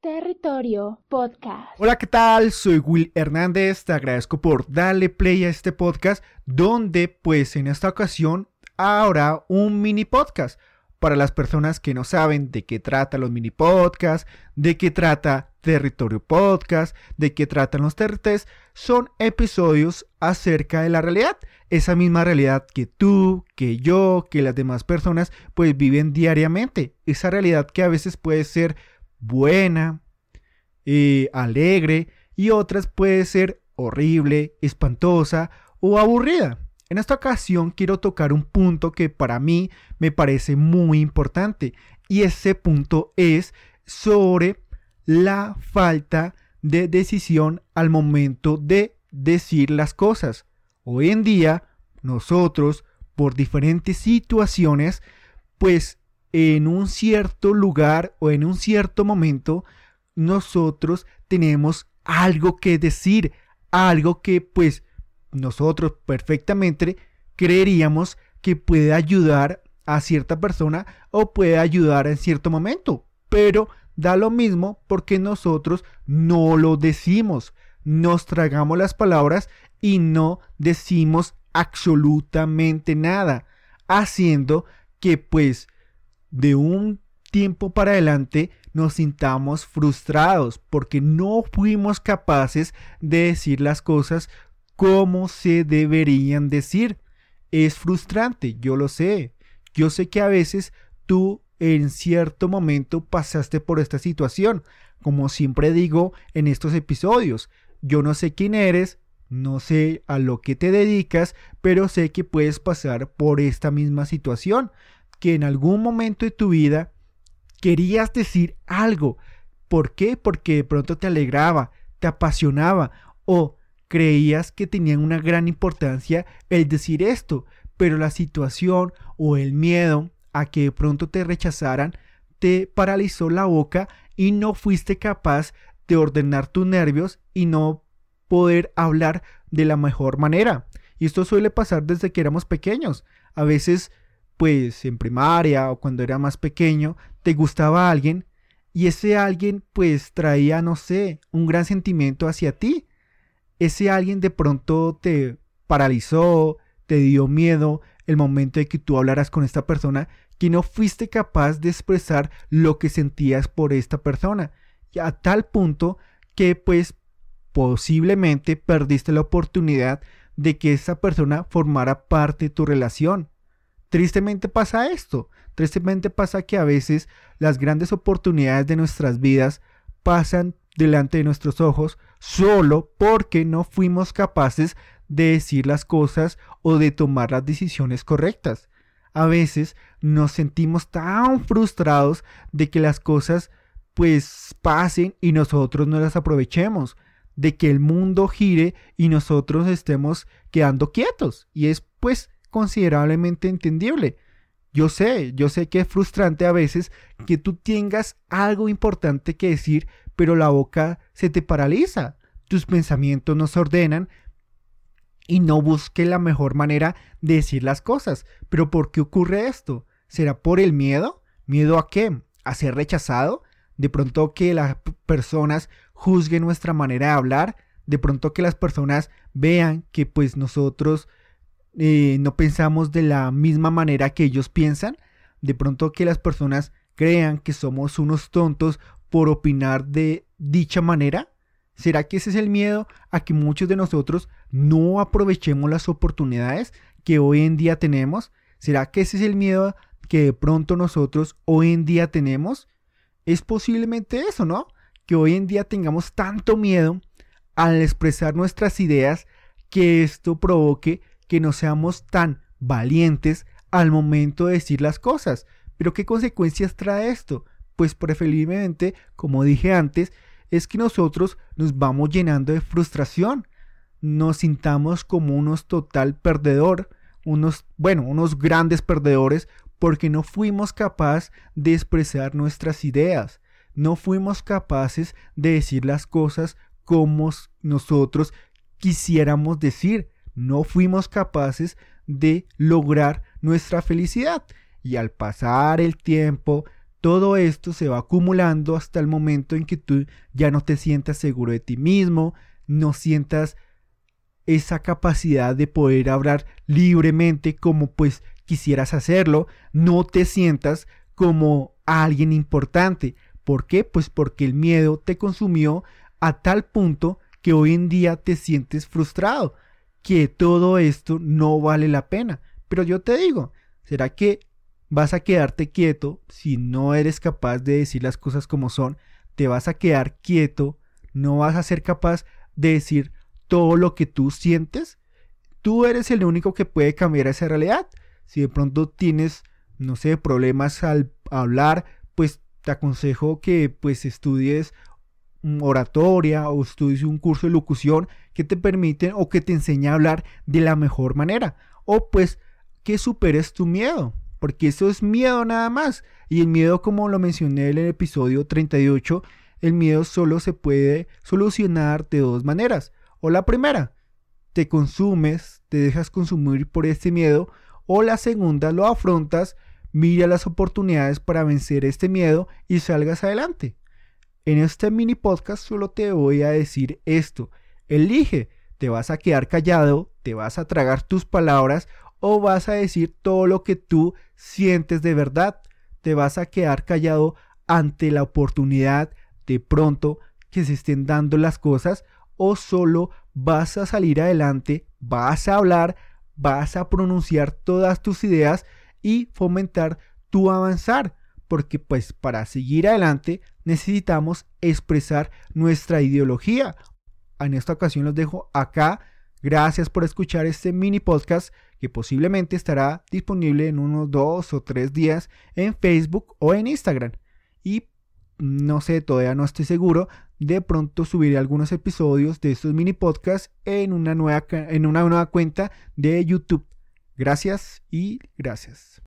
Territorio Podcast. Hola, ¿qué tal? Soy Will Hernández, te agradezco por darle play a este podcast donde pues en esta ocasión habrá un mini podcast para las personas que no saben de qué trata los mini podcasts, de qué trata Territorio Podcast, de qué tratan los TRTs, son episodios acerca de la realidad, esa misma realidad que tú, que yo, que las demás personas pues viven diariamente, esa realidad que a veces puede ser buena, eh, alegre y otras puede ser horrible, espantosa o aburrida. En esta ocasión quiero tocar un punto que para mí me parece muy importante y ese punto es sobre la falta de decisión al momento de decir las cosas. Hoy en día nosotros por diferentes situaciones pues en un cierto lugar o en un cierto momento, nosotros tenemos algo que decir, algo que pues nosotros perfectamente creeríamos que puede ayudar a cierta persona o puede ayudar en cierto momento, pero da lo mismo porque nosotros no lo decimos, nos tragamos las palabras y no decimos absolutamente nada, haciendo que pues de un tiempo para adelante nos sintamos frustrados porque no fuimos capaces de decir las cosas como se deberían decir. Es frustrante, yo lo sé. Yo sé que a veces tú en cierto momento pasaste por esta situación. Como siempre digo en estos episodios, yo no sé quién eres, no sé a lo que te dedicas, pero sé que puedes pasar por esta misma situación que en algún momento de tu vida querías decir algo. ¿Por qué? Porque de pronto te alegraba, te apasionaba o creías que tenía una gran importancia el decir esto, pero la situación o el miedo a que de pronto te rechazaran te paralizó la boca y no fuiste capaz de ordenar tus nervios y no poder hablar de la mejor manera. Y esto suele pasar desde que éramos pequeños. A veces pues en primaria o cuando era más pequeño, te gustaba alguien y ese alguien pues traía, no sé, un gran sentimiento hacia ti. Ese alguien de pronto te paralizó, te dio miedo el momento de que tú hablaras con esta persona que no fuiste capaz de expresar lo que sentías por esta persona. Y a tal punto que pues posiblemente perdiste la oportunidad de que esa persona formara parte de tu relación. Tristemente pasa esto, tristemente pasa que a veces las grandes oportunidades de nuestras vidas pasan delante de nuestros ojos solo porque no fuimos capaces de decir las cosas o de tomar las decisiones correctas. A veces nos sentimos tan frustrados de que las cosas pues pasen y nosotros no las aprovechemos, de que el mundo gire y nosotros estemos quedando quietos. Y es pues considerablemente entendible. Yo sé, yo sé que es frustrante a veces que tú tengas algo importante que decir, pero la boca se te paraliza, tus pensamientos no se ordenan y no busques la mejor manera de decir las cosas. Pero ¿por qué ocurre esto? ¿Será por el miedo? ¿Miedo a qué? ¿A ser rechazado? ¿De pronto que las personas juzguen nuestra manera de hablar? ¿De pronto que las personas vean que pues nosotros eh, no pensamos de la misma manera que ellos piensan. De pronto que las personas crean que somos unos tontos por opinar de dicha manera. ¿Será que ese es el miedo a que muchos de nosotros no aprovechemos las oportunidades que hoy en día tenemos? ¿Será que ese es el miedo que de pronto nosotros hoy en día tenemos? Es posiblemente eso, ¿no? Que hoy en día tengamos tanto miedo al expresar nuestras ideas que esto provoque que no seamos tan valientes al momento de decir las cosas. Pero ¿qué consecuencias trae esto? Pues preferiblemente, como dije antes, es que nosotros nos vamos llenando de frustración, nos sintamos como unos total perdedor, unos, bueno, unos grandes perdedores porque no fuimos capaces de expresar nuestras ideas, no fuimos capaces de decir las cosas como nosotros quisiéramos decir, no fuimos capaces de lograr nuestra felicidad. Y al pasar el tiempo, todo esto se va acumulando hasta el momento en que tú ya no te sientas seguro de ti mismo, no sientas esa capacidad de poder hablar libremente como pues quisieras hacerlo, no te sientas como alguien importante. ¿Por qué? Pues porque el miedo te consumió a tal punto que hoy en día te sientes frustrado, que todo esto no vale la pena. Pero yo te digo, ¿será que vas a quedarte quieto si no eres capaz de decir las cosas como son? Te vas a quedar quieto, no vas a ser capaz de decir todo lo que tú sientes. Tú eres el único que puede cambiar esa realidad. Si de pronto tienes, no sé, problemas al hablar, pues te aconsejo que pues estudies oratoria o estudies un curso de locución que te permiten o que te enseñe a hablar de la mejor manera. O pues que superes tu miedo, porque eso es miedo nada más. Y el miedo, como lo mencioné en el episodio 38, el miedo solo se puede solucionar de dos maneras. O la primera, te consumes, te dejas consumir por este miedo. O la segunda, lo afrontas, mira las oportunidades para vencer este miedo y salgas adelante. En este mini podcast solo te voy a decir esto. Elige, te vas a quedar callado, te vas a tragar tus palabras o vas a decir todo lo que tú sientes de verdad. Te vas a quedar callado ante la oportunidad de pronto que se estén dando las cosas o solo vas a salir adelante, vas a hablar, vas a pronunciar todas tus ideas y fomentar tu avanzar, porque pues para seguir adelante necesitamos expresar nuestra ideología. En esta ocasión los dejo acá. Gracias por escuchar este mini podcast que posiblemente estará disponible en unos dos o tres días en Facebook o en Instagram. Y no sé, todavía no estoy seguro. De pronto subiré algunos episodios de estos mini podcasts en una nueva, en una nueva cuenta de YouTube. Gracias y gracias.